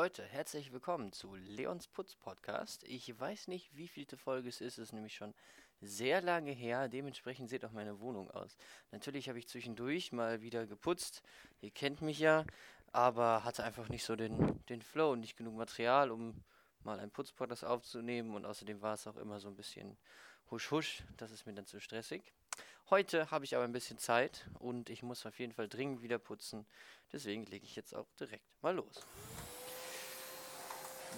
Leute, herzlich willkommen zu Leons Putz Podcast. Ich weiß nicht, wie vielte Folge es ist, es ist nämlich schon sehr lange her. Dementsprechend sieht auch meine Wohnung aus. Natürlich habe ich zwischendurch mal wieder geputzt. Ihr kennt mich ja, aber hatte einfach nicht so den, den Flow und nicht genug Material, um mal ein Putzpodcast aufzunehmen. Und außerdem war es auch immer so ein bisschen husch husch. Das ist mir dann zu stressig. Heute habe ich aber ein bisschen Zeit und ich muss auf jeden Fall dringend wieder putzen. Deswegen lege ich jetzt auch direkt mal los.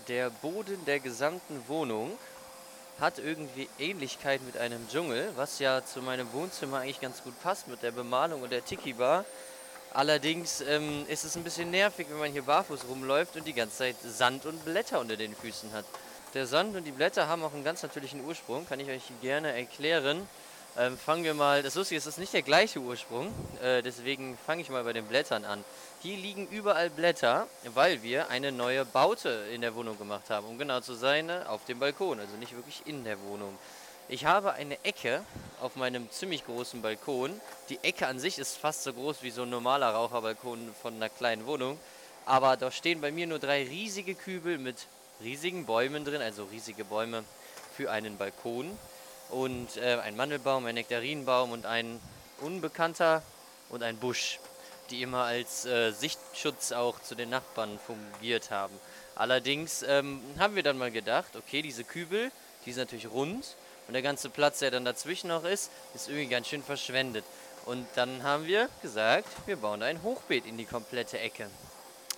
Der Boden der gesamten Wohnung hat irgendwie Ähnlichkeit mit einem Dschungel, was ja zu meinem Wohnzimmer eigentlich ganz gut passt mit der Bemalung und der Tiki-Bar. Allerdings ähm, ist es ein bisschen nervig, wenn man hier barfuß rumläuft und die ganze Zeit Sand und Blätter unter den Füßen hat. Der Sand und die Blätter haben auch einen ganz natürlichen Ursprung, kann ich euch gerne erklären. Ähm, fangen wir mal, das Lustige ist, es ist nicht der gleiche Ursprung, äh, deswegen fange ich mal bei den Blättern an. Hier liegen überall Blätter, weil wir eine neue Baute in der Wohnung gemacht haben, um genau zu sein, äh, auf dem Balkon, also nicht wirklich in der Wohnung. Ich habe eine Ecke auf meinem ziemlich großen Balkon. Die Ecke an sich ist fast so groß wie so ein normaler Raucherbalkon von einer kleinen Wohnung. Aber da stehen bei mir nur drei riesige Kübel mit riesigen Bäumen drin, also riesige Bäume für einen Balkon und äh, ein Mandelbaum, ein Nektarinenbaum und ein unbekannter und ein Busch, die immer als äh, Sichtschutz auch zu den Nachbarn fungiert haben. Allerdings ähm, haben wir dann mal gedacht, okay, diese Kübel, die sind natürlich rund und der ganze Platz, der dann dazwischen noch ist, ist irgendwie ganz schön verschwendet. Und dann haben wir gesagt, wir bauen ein Hochbeet in die komplette Ecke.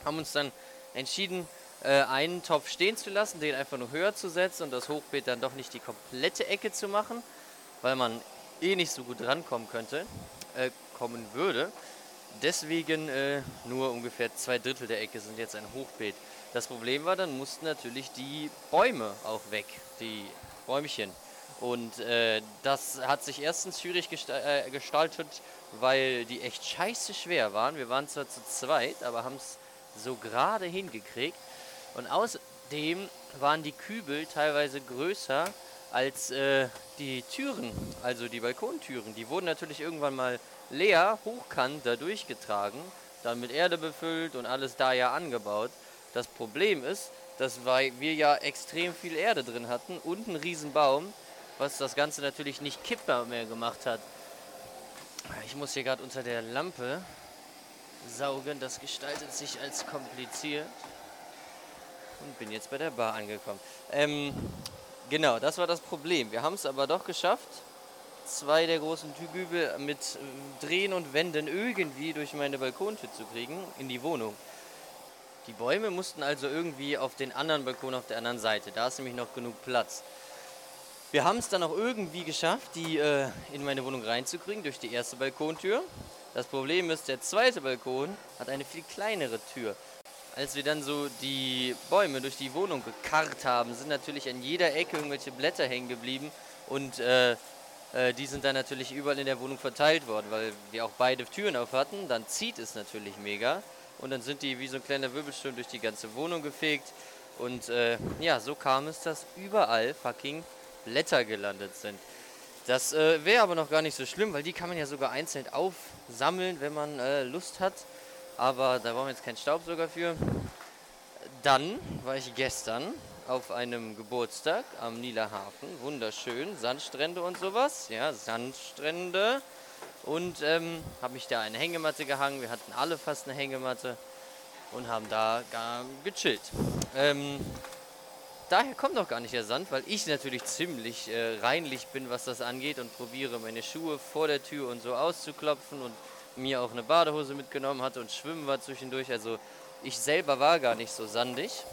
Haben uns dann entschieden, äh, einen Topf stehen zu lassen, den einfach nur höher zu setzen und das Hochbeet dann doch nicht die komplette Ecke zu machen, weil man eh nicht so gut rankommen könnte, äh, kommen würde. Deswegen äh, nur ungefähr zwei Drittel der Ecke sind jetzt ein Hochbeet. Das Problem war, dann mussten natürlich die Bäume auch weg, die Bäumchen. Und äh, das hat sich erstens schwierig äh, gestaltet, weil die echt scheiße schwer waren. Wir waren zwar zu zweit, aber haben es so gerade hingekriegt. Und außerdem waren die Kübel teilweise größer als äh, die Türen, also die Balkontüren. Die wurden natürlich irgendwann mal leer, hochkant da durchgetragen, dann mit Erde befüllt und alles da ja angebaut. Das Problem ist, dass wir ja extrem viel Erde drin hatten und einen riesen Baum, was das Ganze natürlich nicht kippbar mehr gemacht hat. Ich muss hier gerade unter der Lampe saugen, das gestaltet sich als kompliziert und bin jetzt bei der Bar angekommen. Ähm, genau, das war das Problem. Wir haben es aber doch geschafft, zwei der großen Kübel mit Drehen und Wenden irgendwie durch meine Balkontür zu kriegen in die Wohnung. Die Bäume mussten also irgendwie auf den anderen Balkon auf der anderen Seite. Da ist nämlich noch genug Platz. Wir haben es dann auch irgendwie geschafft, die äh, in meine Wohnung reinzukriegen durch die erste Balkontür. Das Problem ist, der zweite Balkon hat eine viel kleinere Tür als wir dann so die Bäume durch die Wohnung gekarrt haben, sind natürlich an jeder Ecke irgendwelche Blätter hängen geblieben und äh, äh, die sind dann natürlich überall in der Wohnung verteilt worden, weil wir auch beide Türen auf hatten. Dann zieht es natürlich mega und dann sind die wie so ein kleiner Wirbelsturm durch die ganze Wohnung gefegt und äh, ja, so kam es, dass überall fucking Blätter gelandet sind. Das äh, wäre aber noch gar nicht so schlimm, weil die kann man ja sogar einzeln aufsammeln, wenn man äh, Lust hat. Aber da brauchen wir jetzt keinen Staubsauger für. Dann war ich gestern auf einem Geburtstag am Nieler Hafen. Wunderschön, Sandstrände und sowas. Ja, Sandstrände. Und ähm, habe mich da eine Hängematte gehangen. Wir hatten alle fast eine Hängematte und haben da gechillt. Ähm, daher kommt auch gar nicht der Sand, weil ich natürlich ziemlich äh, reinlich bin, was das angeht und probiere meine Schuhe vor der Tür und so auszuklopfen und mir auch eine Badehose mitgenommen hatte und schwimmen war zwischendurch. Also ich selber war gar nicht so sandig.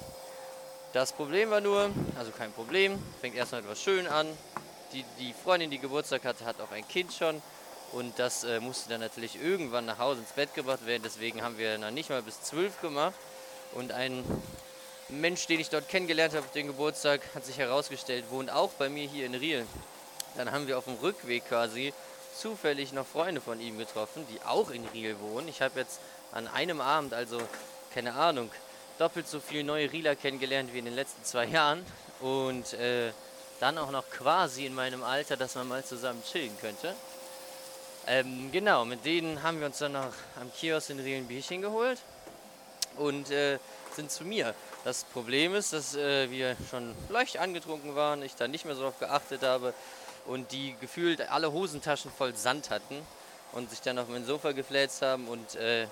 Das Problem war nur, also kein Problem, fängt erstmal etwas schön an. Die, die Freundin, die Geburtstag hatte, hat auch ein Kind schon. Und das äh, musste dann natürlich irgendwann nach Hause ins Bett gebracht werden. Deswegen haben wir noch nicht mal bis zwölf gemacht. Und ein Mensch, den ich dort kennengelernt habe auf dem Geburtstag, hat sich herausgestellt, wohnt auch bei mir hier in Riel. Dann haben wir auf dem Rückweg quasi zufällig noch Freunde von ihm getroffen, die auch in Riel wohnen. Ich habe jetzt an einem Abend, also keine Ahnung, doppelt so viele neue Rieler kennengelernt wie in den letzten zwei Jahren. Und äh, dann auch noch quasi in meinem Alter, dass man mal zusammen chillen könnte. Ähm, genau, mit denen haben wir uns dann noch am Kiosk in Riel ein Bierchen geholt und äh, sind zu mir. Das Problem ist, dass äh, wir schon leicht angetrunken waren, ich da nicht mehr so darauf geachtet habe und die gefühlt alle Hosentaschen voll Sand hatten und sich dann auf mein Sofa gefläzt haben und äh,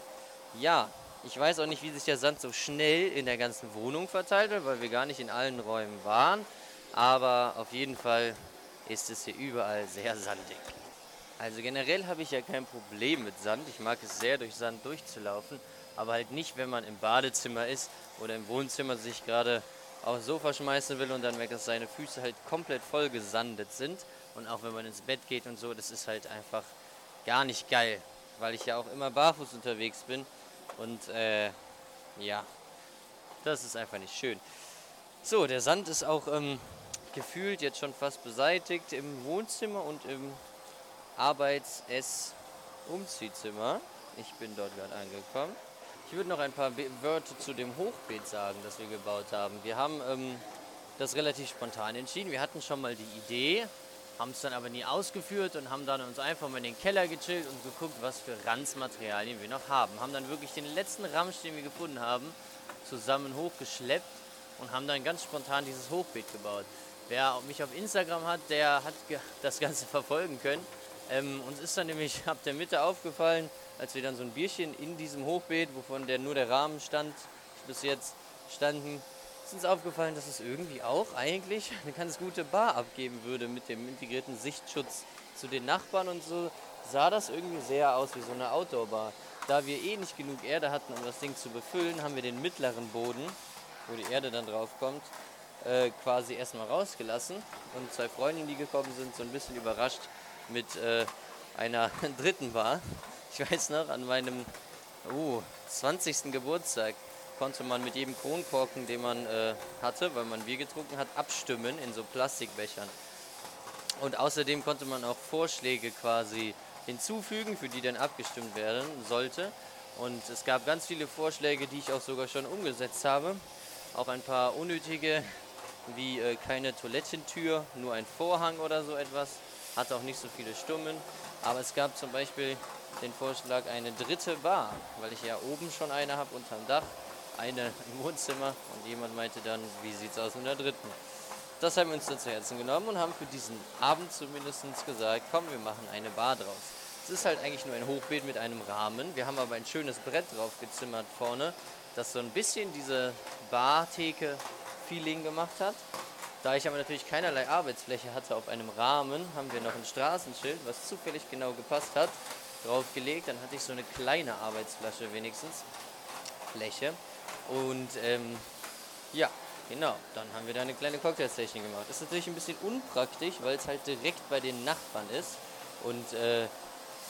ja, ich weiß auch nicht, wie sich der Sand so schnell in der ganzen Wohnung verteilt hat, weil wir gar nicht in allen Räumen waren. Aber auf jeden Fall ist es hier überall sehr sandig. Also generell habe ich ja kein Problem mit Sand. Ich mag es sehr, durch Sand durchzulaufen. Aber halt nicht, wenn man im Badezimmer ist oder im Wohnzimmer sich gerade aufs Sofa schmeißen will und dann merkt, dass seine Füße halt komplett voll gesandet sind. Und auch wenn man ins Bett geht und so, das ist halt einfach gar nicht geil. Weil ich ja auch immer barfuß unterwegs bin und äh, ja, das ist einfach nicht schön. So, der Sand ist auch ähm, gefühlt jetzt schon fast beseitigt im Wohnzimmer und im Arbeits-Ess-Umziehzimmer. Ich bin dort gerade angekommen. Ich würde noch ein paar Be Wörter zu dem Hochbeet sagen, das wir gebaut haben. Wir haben ähm, das relativ spontan entschieden. Wir hatten schon mal die Idee, haben es dann aber nie ausgeführt und haben dann uns einfach mal in den Keller gechillt und geguckt, was für Ranzmaterialien wir noch haben. Haben dann wirklich den letzten Ramsch, den wir gefunden haben, zusammen hochgeschleppt und haben dann ganz spontan dieses Hochbeet gebaut. Wer mich auf Instagram hat, der hat das Ganze verfolgen können. Ähm, uns ist dann nämlich ab der Mitte aufgefallen, als wir dann so ein Bierchen in diesem Hochbeet, wovon der nur der Rahmen stand, bis jetzt standen, ist uns aufgefallen, dass es irgendwie auch eigentlich eine ganz gute Bar abgeben würde mit dem integrierten Sichtschutz zu den Nachbarn und so sah das irgendwie sehr aus wie so eine Outdoor-Bar. Da wir eh nicht genug Erde hatten, um das Ding zu befüllen, haben wir den mittleren Boden, wo die Erde dann drauf kommt, äh, quasi erstmal rausgelassen. Und zwei Freundinnen, die gekommen sind, so ein bisschen überrascht mit äh, einer dritten Bar. Ich weiß noch, an meinem oh, 20. Geburtstag konnte man mit jedem Kronkorken, den man äh, hatte, weil man Bier getrunken hat, abstimmen in so Plastikbechern. Und außerdem konnte man auch Vorschläge quasi hinzufügen, für die dann abgestimmt werden sollte. Und es gab ganz viele Vorschläge, die ich auch sogar schon umgesetzt habe. Auch ein paar unnötige, wie äh, keine Toilettentür, nur ein Vorhang oder so etwas. Hat auch nicht so viele Stummen. Aber es gab zum Beispiel den Vorschlag, eine dritte Bar, weil ich ja oben schon eine habe unterm Dach eine im Wohnzimmer und jemand meinte dann, wie sieht es aus mit der dritten? Das haben wir uns dann zu Herzen genommen und haben für diesen Abend zumindest gesagt, komm, wir machen eine Bar draus. Es ist halt eigentlich nur ein Hochbeet mit einem Rahmen. Wir haben aber ein schönes Brett drauf gezimmert vorne, das so ein bisschen diese Bartheke-Feeling gemacht hat. Da ich aber natürlich keinerlei Arbeitsfläche hatte auf einem Rahmen, haben wir noch ein Straßenschild, was zufällig genau gepasst hat, draufgelegt. Dann hatte ich so eine kleine Arbeitsflasche wenigstens. Fläche. Und ähm, ja, genau, dann haben wir da eine kleine Cocktail-Station gemacht. Ist natürlich ein bisschen unpraktisch, weil es halt direkt bei den Nachbarn ist. Und äh,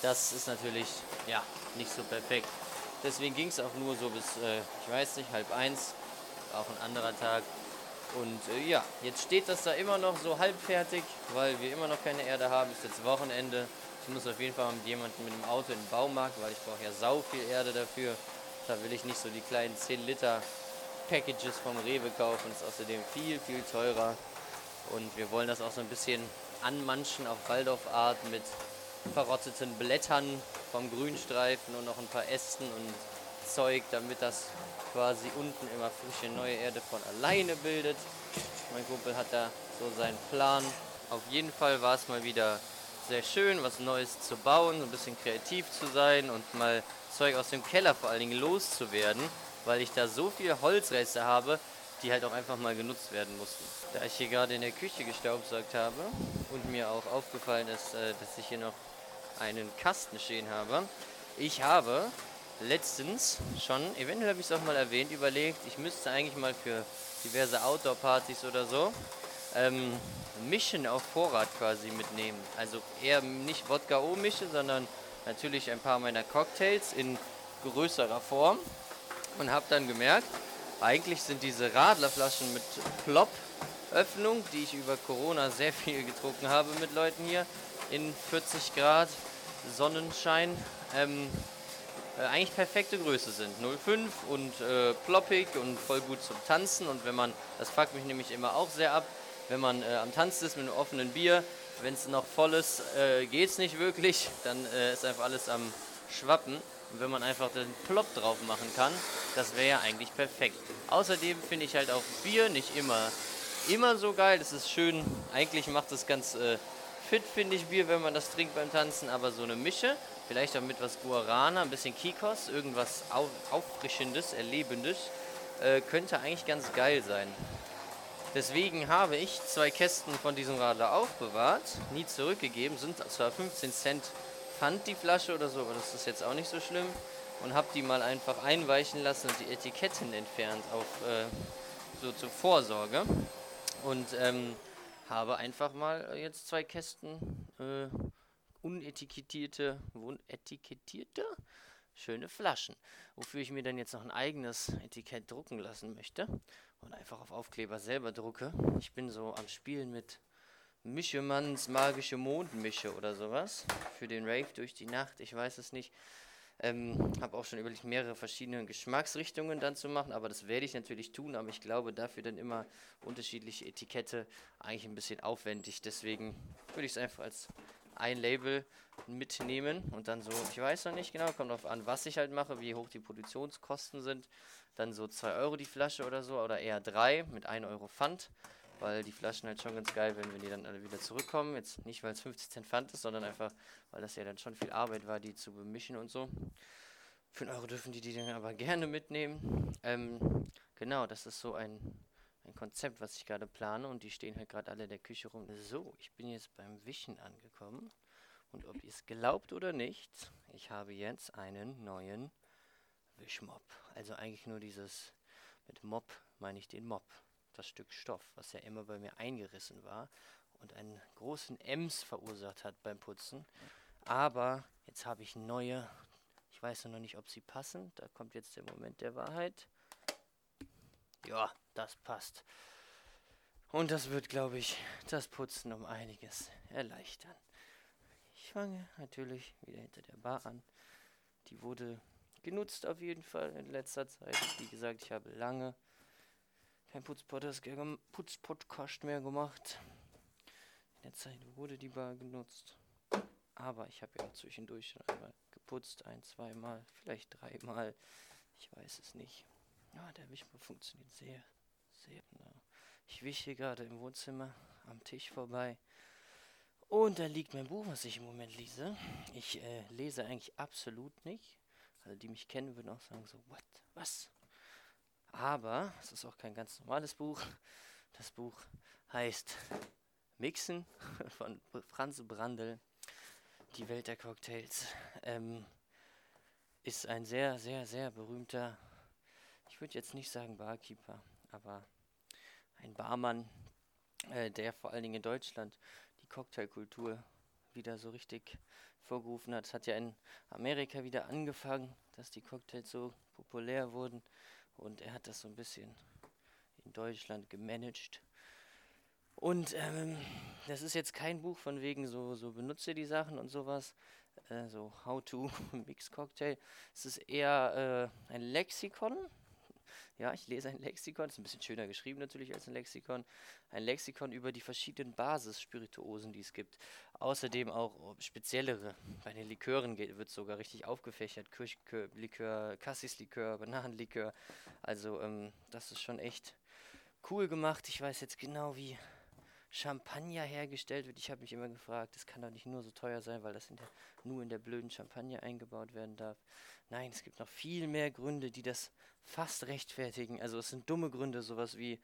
das ist natürlich ja nicht so perfekt. Deswegen ging es auch nur so bis, äh, ich weiß nicht, halb eins, auch ein anderer Tag. Und äh, ja, jetzt steht das da immer noch so halbfertig, weil wir immer noch keine Erde haben. Ist jetzt Wochenende. Ich muss auf jeden Fall mit jemandem mit dem Auto in den Baumarkt, weil ich brauche ja sau viel Erde dafür. Da will ich nicht so die kleinen 10 Liter Packages vom Rewe kaufen. Ist außerdem viel, viel teurer. Und wir wollen das auch so ein bisschen anmanschen auf Waldorfart mit verrotteten Blättern vom Grünstreifen und noch ein paar Ästen und Zeug, damit das quasi unten immer frische neue Erde von alleine bildet. Mein Kumpel hat da so seinen Plan. Auf jeden Fall war es mal wieder sehr schön, was Neues zu bauen, ein bisschen kreativ zu sein und mal Zeug aus dem Keller vor allen Dingen loszuwerden, weil ich da so viele Holzreste habe, die halt auch einfach mal genutzt werden mussten. Da ich hier gerade in der Küche gestaubsaugt habe und mir auch aufgefallen ist, äh, dass ich hier noch einen Kasten stehen habe, ich habe letztens schon, eventuell habe ich es auch mal erwähnt, überlegt, ich müsste eigentlich mal für diverse Outdoor-Partys oder so ähm, Mischen auf Vorrat quasi mitnehmen. Also eher nicht Wodka-O-Mische, sondern natürlich ein paar meiner Cocktails in größerer Form und habe dann gemerkt, eigentlich sind diese Radlerflaschen mit Plop-Öffnung, die ich über Corona sehr viel getrunken habe mit Leuten hier in 40 Grad Sonnenschein, ähm, äh, eigentlich perfekte Größe sind. 0,5 und äh, ploppig und voll gut zum Tanzen. Und wenn man, das fuckt mich nämlich immer auch sehr ab, wenn man äh, am Tanzen ist mit einem offenen Bier, wenn es noch voll ist, äh, geht es nicht wirklich. Dann äh, ist einfach alles am Schwappen. Und wenn man einfach den Plop drauf machen kann, das wäre ja eigentlich perfekt. Außerdem finde ich halt auch Bier nicht immer, immer so geil. Es ist schön, eigentlich macht es ganz äh, fit, finde ich, Bier, wenn man das trinkt beim Tanzen. Aber so eine Mische, vielleicht auch mit was Guarana, ein bisschen Kikos, irgendwas Au Auffrischendes, Erlebendes, äh, könnte eigentlich ganz geil sein. Deswegen habe ich zwei Kästen von diesem Radler aufbewahrt, nie zurückgegeben, sind zwar 15 Cent Pfand die Flasche oder so, aber das ist jetzt auch nicht so schlimm. Und habe die mal einfach einweichen lassen und die Etiketten entfernt, auf, äh, so zur Vorsorge. Und ähm, habe einfach mal jetzt zwei Kästen äh, unetikettierte, unetikettierte, schöne Flaschen, wofür ich mir dann jetzt noch ein eigenes Etikett drucken lassen möchte und einfach auf Aufkleber selber drucke. Ich bin so am Spielen mit Mischemanns magische Mondmische oder sowas für den Rave durch die Nacht. Ich weiß es nicht. Ähm, habe auch schon überlegt, mehrere verschiedene Geschmacksrichtungen dann zu machen, aber das werde ich natürlich tun, aber ich glaube dafür dann immer unterschiedliche Etikette eigentlich ein bisschen aufwendig. Deswegen würde ich es einfach als ein Label mitnehmen und dann so, ich weiß noch nicht genau, kommt darauf an, was ich halt mache, wie hoch die Produktionskosten sind. Dann so 2 Euro die Flasche oder so, oder eher 3 mit 1 Euro Pfand, weil die Flaschen halt schon ganz geil werden, wenn die dann alle wieder zurückkommen. Jetzt nicht, weil es 50 Cent Pfand ist, sondern einfach, weil das ja dann schon viel Arbeit war, die zu bemischen und so. Für einen Euro dürfen die die dann aber gerne mitnehmen. Ähm, genau, das ist so ein, ein Konzept, was ich gerade plane und die stehen halt gerade alle in der Küche rum. So, ich bin jetzt beim Wischen angekommen. Und ob ihr es glaubt oder nicht, ich habe jetzt einen neuen Wischmopp. Also eigentlich nur dieses, mit Mob meine ich den Mob, das Stück Stoff, was ja immer bei mir eingerissen war und einen großen Ems verursacht hat beim Putzen. Aber jetzt habe ich neue, ich weiß noch nicht, ob sie passen. Da kommt jetzt der Moment der Wahrheit. Ja, das passt. Und das wird, glaube ich, das Putzen um einiges erleichtern. Ich fange natürlich wieder hinter der Bar an. Die wurde genutzt auf jeden Fall in letzter Zeit. Wie gesagt, ich habe lange kein Putzpodcast mehr gemacht. In der Zeit wurde die Bar genutzt. Aber ich habe ja zwischendurch schon einmal geputzt, ein, zweimal, vielleicht dreimal. Ich weiß es nicht. Ja, der Wischmopp funktioniert sehr, sehr genau. Ich wische gerade im Wohnzimmer am Tisch vorbei. Und da liegt mein Buch, was ich im Moment lese. Ich äh, lese eigentlich absolut nicht. Also die mich kennen, würden auch sagen so, what, was? Aber es ist auch kein ganz normales Buch. Das Buch heißt Mixen von Franz Brandl, Die Welt der Cocktails. Ähm, ist ein sehr, sehr, sehr berühmter, ich würde jetzt nicht sagen Barkeeper, aber ein Barmann, äh, der vor allen Dingen in Deutschland die Cocktailkultur wieder so richtig vorgerufen hat. Es hat ja in Amerika wieder angefangen, dass die Cocktails so populär wurden und er hat das so ein bisschen in Deutschland gemanagt. Und ähm, das ist jetzt kein Buch von wegen so, so benutze die Sachen und sowas, äh, so How to Mix Cocktail. Es ist eher äh, ein Lexikon, ja, ich lese ein Lexikon, ist ein bisschen schöner geschrieben natürlich als ein Lexikon. Ein Lexikon über die verschiedenen Basisspirituosen, die es gibt. Außerdem auch speziellere. Bei den Likören wird sogar richtig aufgefächert. Kirschlikör, Cassis-Likör, Bananenlikör. Also, ähm, das ist schon echt cool gemacht. Ich weiß jetzt genau, wie Champagner hergestellt wird. Ich habe mich immer gefragt, das kann doch nicht nur so teuer sein, weil das in der, nur in der blöden Champagner eingebaut werden darf. Nein, es gibt noch viel mehr Gründe, die das fast rechtfertigen. Also es sind dumme Gründe, sowas wie,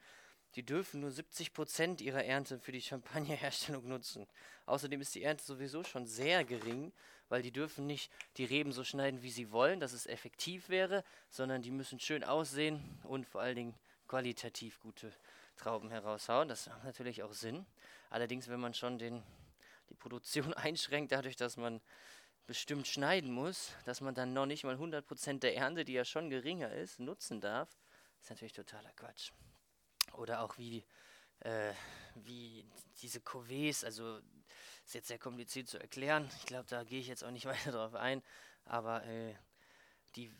die dürfen nur 70% ihrer Ernte für die Champagnerherstellung nutzen. Außerdem ist die Ernte sowieso schon sehr gering, weil die dürfen nicht die Reben so schneiden, wie sie wollen, dass es effektiv wäre, sondern die müssen schön aussehen und vor allen Dingen qualitativ gute Trauben heraushauen. Das macht natürlich auch Sinn. Allerdings, wenn man schon den, die Produktion einschränkt, dadurch, dass man bestimmt schneiden muss, dass man dann noch nicht mal 100% der Ernte, die ja schon geringer ist, nutzen darf, ist natürlich totaler Quatsch. Oder auch wie, äh, wie diese Cuvées, also ist jetzt sehr kompliziert zu erklären. Ich glaube, da gehe ich jetzt auch nicht weiter drauf ein. Aber äh, die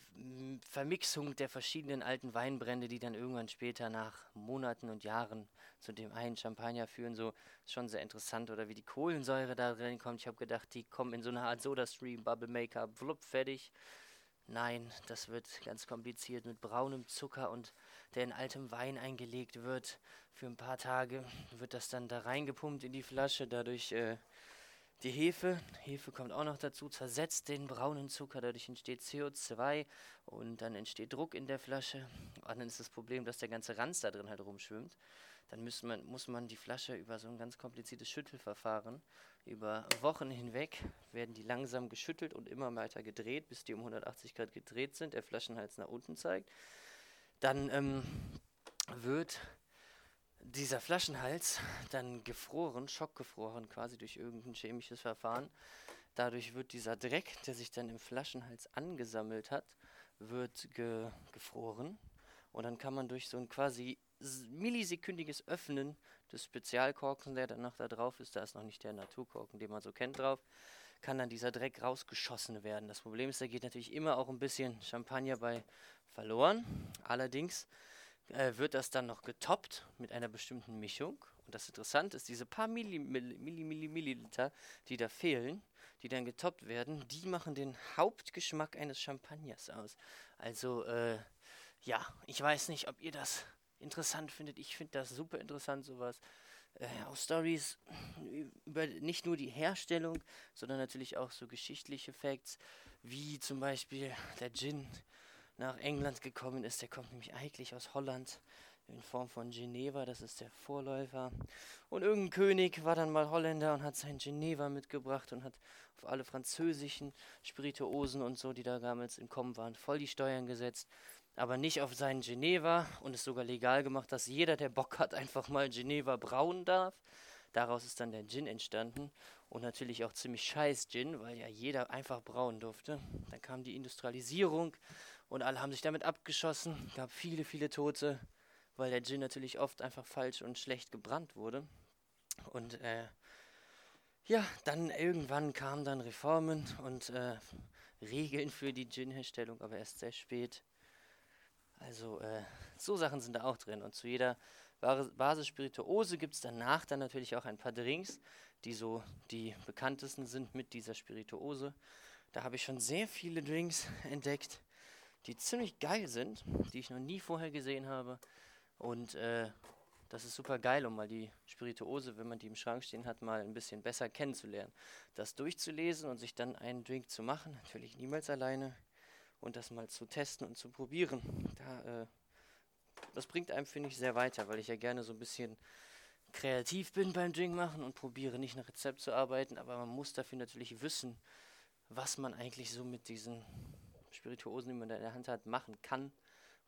Vermixung der verschiedenen alten Weinbrände, die dann irgendwann später nach Monaten und Jahren zu dem einen Champagner führen, so ist schon sehr interessant. Oder wie die Kohlensäure da drin kommt. Ich habe gedacht, die kommen in so eine Art Soda-Stream, Bubble Maker, flupp, fertig. Nein, das wird ganz kompliziert mit braunem Zucker und der in altem Wein eingelegt wird. Für ein paar Tage wird das dann da reingepumpt in die Flasche. Dadurch äh, die Hefe, Hefe kommt auch noch dazu, zersetzt den braunen Zucker, dadurch entsteht CO2 und dann entsteht Druck in der Flasche. Und dann ist das Problem, dass der ganze Ranz da drin halt rumschwimmt. Dann muss man, muss man die Flasche über so ein ganz kompliziertes Schüttelverfahren, über Wochen hinweg, werden die langsam geschüttelt und immer weiter gedreht, bis die um 180 Grad gedreht sind, der Flaschenhals nach unten zeigt. Dann ähm, wird dieser Flaschenhals dann gefroren, schockgefroren quasi durch irgendein chemisches Verfahren. Dadurch wird dieser Dreck, der sich dann im Flaschenhals angesammelt hat, wird ge gefroren. Und dann kann man durch so ein quasi millisekündiges Öffnen des Spezialkorkens, der dann noch da drauf ist, da ist noch nicht der Naturkorken, den man so kennt, drauf, kann dann dieser Dreck rausgeschossen werden. Das Problem ist, da geht natürlich immer auch ein bisschen Champagner bei verloren. Allerdings äh, wird das dann noch getoppt mit einer bestimmten Mischung. Und das Interessante ist, diese paar Milli, die da fehlen, die dann getoppt werden, die machen den Hauptgeschmack eines Champagners aus. Also, äh, ja, ich weiß nicht, ob ihr das interessant findet. Ich finde das super interessant, sowas. Äh, auch Stories über nicht nur die Herstellung, sondern natürlich auch so geschichtliche Facts, wie zum Beispiel der Gin nach England gekommen ist. Der kommt nämlich eigentlich aus Holland in Form von Geneva, das ist der Vorläufer. Und irgendein König war dann mal Holländer und hat sein Geneva mitgebracht und hat auf alle französischen Spirituosen und so, die da damals im Kommen waren, voll die Steuern gesetzt. Aber nicht auf seinen Geneva und es sogar legal gemacht, dass jeder, der Bock hat, einfach mal Geneva brauen darf. Daraus ist dann der Gin entstanden und natürlich auch ziemlich scheiß Gin, weil ja jeder einfach brauen durfte. Dann kam die Industrialisierung und alle haben sich damit abgeschossen. Gab viele, viele Tote, weil der Gin natürlich oft einfach falsch und schlecht gebrannt wurde. Und äh, ja, dann irgendwann kamen dann Reformen und äh, Regeln für die Gin-Herstellung, aber erst sehr spät. Also äh, so Sachen sind da auch drin. Und zu jeder Basisspirituose gibt es danach dann natürlich auch ein paar Drinks, die so die bekanntesten sind mit dieser Spirituose. Da habe ich schon sehr viele Drinks entdeckt, die ziemlich geil sind, die ich noch nie vorher gesehen habe. Und äh, das ist super geil, um mal die Spirituose, wenn man die im Schrank stehen hat, mal ein bisschen besser kennenzulernen. Das durchzulesen und sich dann einen Drink zu machen, natürlich niemals alleine, und das mal zu testen und zu probieren. Da äh, das bringt einem, finde ich, sehr weiter, weil ich ja gerne so ein bisschen kreativ bin beim Drink machen und probiere nicht nach Rezept zu arbeiten, aber man muss dafür natürlich wissen, was man eigentlich so mit diesen Spirituosen, die man da in der Hand hat, machen kann,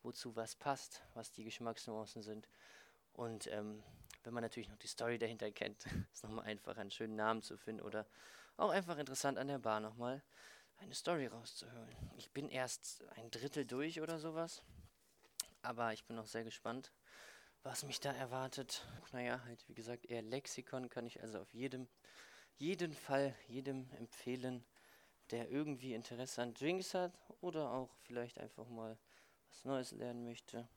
wozu was passt, was die Geschmacksnuancen sind. Und ähm, wenn man natürlich noch die Story dahinter kennt, ist nochmal einfacher, einen schönen Namen zu finden oder auch einfach interessant an der Bar nochmal eine Story rauszuhören. Ich bin erst ein Drittel durch oder sowas. Aber ich bin noch sehr gespannt, was mich da erwartet. Naja, halt wie gesagt, eher Lexikon kann ich also auf jedem, jeden Fall, jedem empfehlen, der irgendwie Interesse an Drinks hat oder auch vielleicht einfach mal was Neues lernen möchte.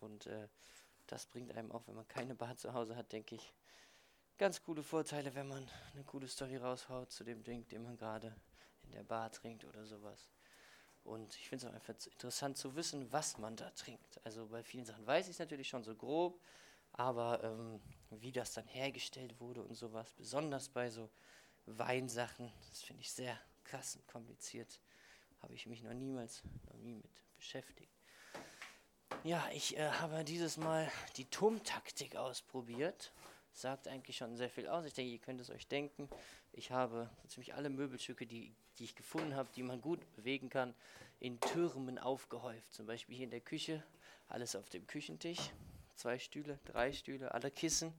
Und äh, das bringt einem auch, wenn man keine Bar zu Hause hat, denke ich, ganz coole Vorteile, wenn man eine coole Story raushaut zu dem Drink, den man gerade in der Bar trinkt oder sowas. Und ich finde es auch einfach interessant zu wissen, was man da trinkt. Also bei vielen Sachen weiß ich es natürlich schon so grob, aber ähm, wie das dann hergestellt wurde und sowas, besonders bei so Weinsachen, das finde ich sehr krass und kompliziert. Habe ich mich noch niemals, noch nie mit beschäftigt. Ja, ich äh, habe dieses Mal die Turmtaktik ausprobiert sagt eigentlich schon sehr viel aus. Ich denke, ihr könnt es euch denken. Ich habe ziemlich alle Möbelstücke, die, die ich gefunden habe, die man gut bewegen kann, in Türmen aufgehäuft. Zum Beispiel hier in der Küche, alles auf dem Küchentisch. Zwei Stühle, drei Stühle, alle Kissen.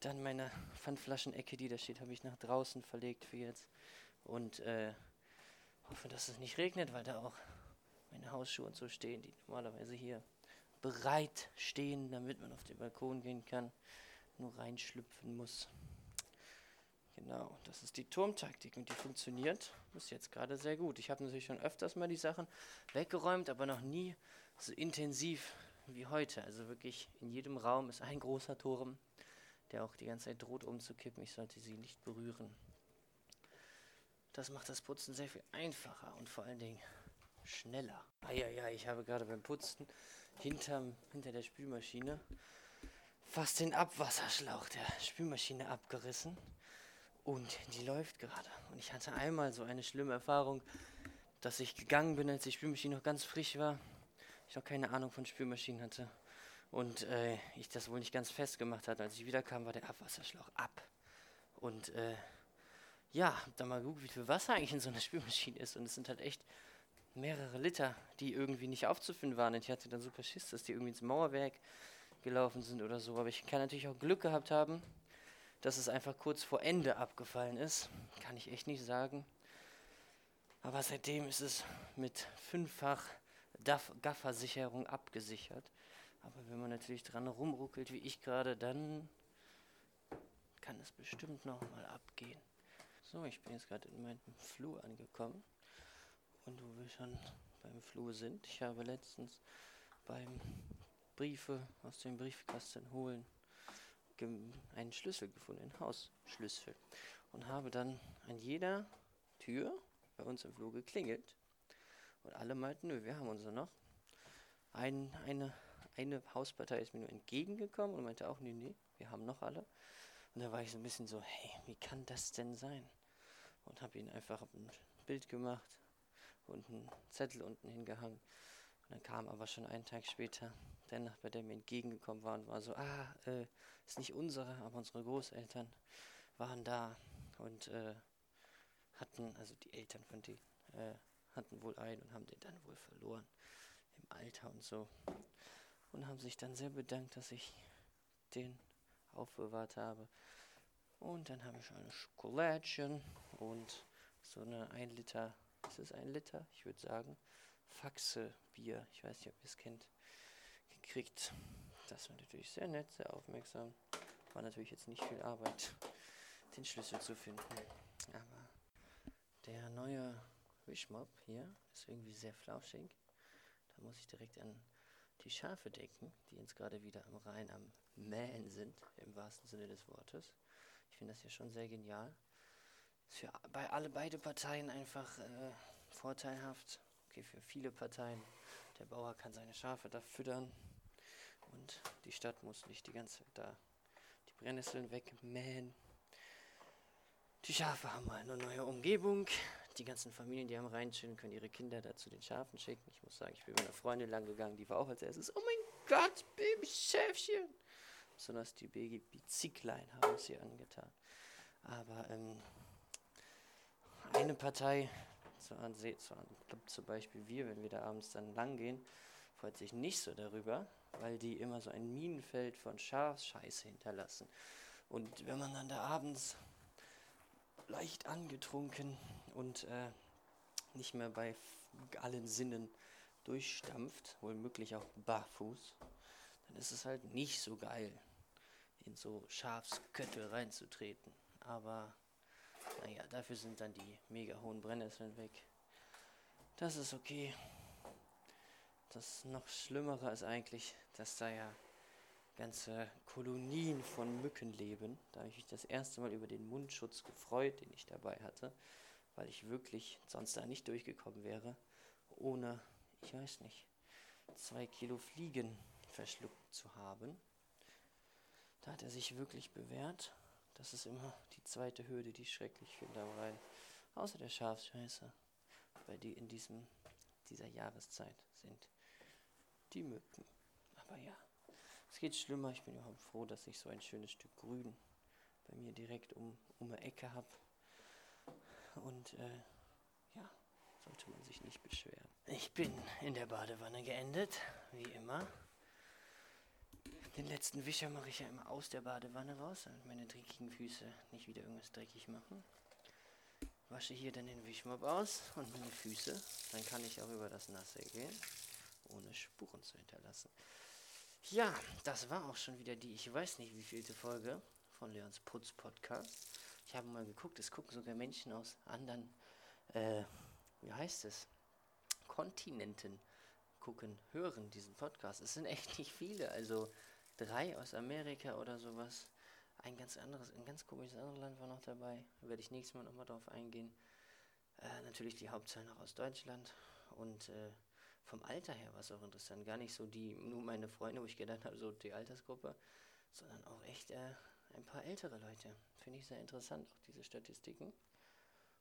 Dann meine Pfandflaschenecke, die da steht, habe ich nach draußen verlegt für jetzt. Und äh, hoffe, dass es nicht regnet, weil da auch meine Hausschuhe und so stehen, die normalerweise hier bereit stehen, damit man auf den Balkon gehen kann nur reinschlüpfen muss. Genau, das ist die Turmtaktik und die funktioniert bis jetzt gerade sehr gut. Ich habe natürlich schon öfters mal die Sachen weggeräumt, aber noch nie so intensiv wie heute. Also wirklich in jedem Raum ist ein großer Turm, der auch die ganze Zeit droht umzukippen. Ich sollte sie nicht berühren. Das macht das Putzen sehr viel einfacher und vor allen Dingen schneller. Ah ja, ja, ich habe gerade beim Putzen hinterm, hinter der Spülmaschine fast den Abwasserschlauch der Spülmaschine abgerissen. Und die läuft gerade. Und ich hatte einmal so eine schlimme Erfahrung, dass ich gegangen bin, als die Spülmaschine noch ganz frisch war. Ich noch keine Ahnung von Spülmaschinen hatte. Und äh, ich das wohl nicht ganz festgemacht hatte. Als ich wiederkam, war der Abwasserschlauch ab. Und äh, ja, hab da mal geguckt, wie viel Wasser eigentlich in so einer Spülmaschine ist. Und es sind halt echt mehrere Liter, die irgendwie nicht aufzufinden waren. Und ich hatte dann super Schiss, dass die irgendwie ins Mauerwerk gelaufen sind oder so. Aber ich kann natürlich auch Glück gehabt haben, dass es einfach kurz vor Ende abgefallen ist, kann ich echt nicht sagen. Aber seitdem ist es mit fünffach Gaffersicherung abgesichert. Aber wenn man natürlich dran rumruckelt, wie ich gerade, dann kann es bestimmt nochmal abgehen. So, ich bin jetzt gerade in meinem Flur angekommen. Und wo wir schon beim Flur sind, ich habe letztens beim Briefe aus dem Briefkasten holen einen Schlüssel gefunden, einen Hausschlüssel. Und habe dann an jeder Tür bei uns im Flur geklingelt. Und alle meinten, nö, wir haben unsere noch. Ein, eine, eine Hauspartei ist mir nur entgegengekommen und meinte auch, nee, nee, wir haben noch alle. Und da war ich so ein bisschen so, hey, wie kann das denn sein? Und habe ihnen einfach ein Bild gemacht und einen Zettel unten hingehangen. Und dann kam aber schon einen Tag später der Nachbar, der mir entgegengekommen war und war so, ah, äh, ist nicht unsere, aber unsere Großeltern waren da und äh, hatten, also die Eltern von denen, äh, hatten wohl einen und haben den dann wohl verloren im Alter und so. Und haben sich dann sehr bedankt, dass ich den aufbewahrt habe. Und dann habe ich eine Schokolädchen und so eine 1 Liter, ist es ein Liter? Ich würde sagen, Faxe Bier. Ich weiß nicht, ob ihr es kennt gekriegt. Das war natürlich sehr nett, sehr aufmerksam. War natürlich jetzt nicht viel Arbeit, den Schlüssel zu finden. Aber der neue Wischmob hier ist irgendwie sehr flauschig. Da muss ich direkt an die Schafe denken, die jetzt gerade wieder am Rhein am Mähen sind, im wahrsten Sinne des Wortes. Ich finde das ja schon sehr genial. Ist für bei alle beide Parteien einfach äh, vorteilhaft. Okay, für viele Parteien. Der Bauer kann seine Schafe da füttern und die Stadt muss nicht die ganze Zeit da die Brennnesseln wegmähen. Die Schafe haben mal eine neue Umgebung. Die ganzen Familien, die am Rhein chillen, können ihre Kinder da zu den Schafen schicken. Ich muss sagen, ich bin mit einer Freundin lang gegangen, die war auch als erstes, oh mein Gott, Babyschäfchen. Besonders die Baby-Ziklein haben es hier angetan. Aber ähm, eine Partei, zum Beispiel wir, wenn wir da abends dann lang gehen, freut sich nicht so darüber, weil die immer so ein Minenfeld von Schafscheiße hinterlassen. Und wenn man dann da abends leicht angetrunken und äh, nicht mehr bei allen Sinnen durchstampft, womöglich auch barfuß, dann ist es halt nicht so geil, in so Schafsköttel reinzutreten. Aber naja, dafür sind dann die mega hohen Brennnesseln weg. Das ist okay. Das noch Schlimmere ist eigentlich, dass da ja ganze Kolonien von Mücken leben. Da habe ich mich das erste Mal über den Mundschutz gefreut, den ich dabei hatte, weil ich wirklich sonst da nicht durchgekommen wäre, ohne, ich weiß nicht, zwei Kilo Fliegen verschluckt zu haben. Da hat er sich wirklich bewährt. Das ist immer die zweite Hürde, die ich schrecklich finde, weil außer der Schafsscheiße, bei die in diesem, dieser Jahreszeit sind die Mücken. Aber ja, es geht schlimmer. Ich bin überhaupt froh, dass ich so ein schönes Stück Grün bei mir direkt um, um eine Ecke habe. Und äh, ja, sollte man sich nicht beschweren. Ich bin in der Badewanne geendet, wie immer. Den letzten Wischer mache ich ja immer aus der Badewanne raus, damit meine dreckigen Füße nicht wieder irgendwas dreckig machen. Wasche hier dann den Wischmob aus und meine Füße. Dann kann ich auch über das Nasse gehen, ohne Spuren zu hinterlassen. Ja, das war auch schon wieder die, ich weiß nicht wie vielte Folge von Leons Putz Podcast. Ich habe mal geguckt, es gucken sogar Menschen aus anderen, äh, wie heißt es, Kontinenten gucken, hören diesen Podcast. Es sind echt nicht viele, also drei aus Amerika oder sowas. Ein ganz anderes, ein ganz komisches anderes Land war noch dabei. Da werde ich nächstes Mal nochmal drauf eingehen. Äh, natürlich die Hauptzahl noch aus Deutschland und äh, vom Alter her war es auch interessant. Gar nicht so die, nur meine Freunde, wo ich gedacht habe, so die Altersgruppe, sondern auch echt äh, ein paar ältere Leute. Finde ich sehr interessant, auch diese Statistiken.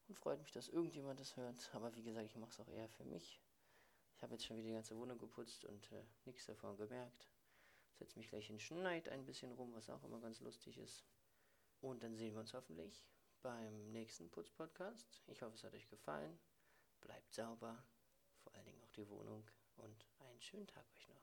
Und freut mich, dass irgendjemand das hört. Aber wie gesagt, ich mache es auch eher für mich. Ich habe jetzt schon wieder die ganze Wohnung geputzt und äh, nichts davon gemerkt. Setze mich gleich in Schneid ein bisschen rum, was auch immer ganz lustig ist. Und dann sehen wir uns hoffentlich beim nächsten Putz-Podcast. Ich hoffe, es hat euch gefallen. Bleibt sauber, vor allen Dingen auch die Wohnung und einen schönen Tag euch noch.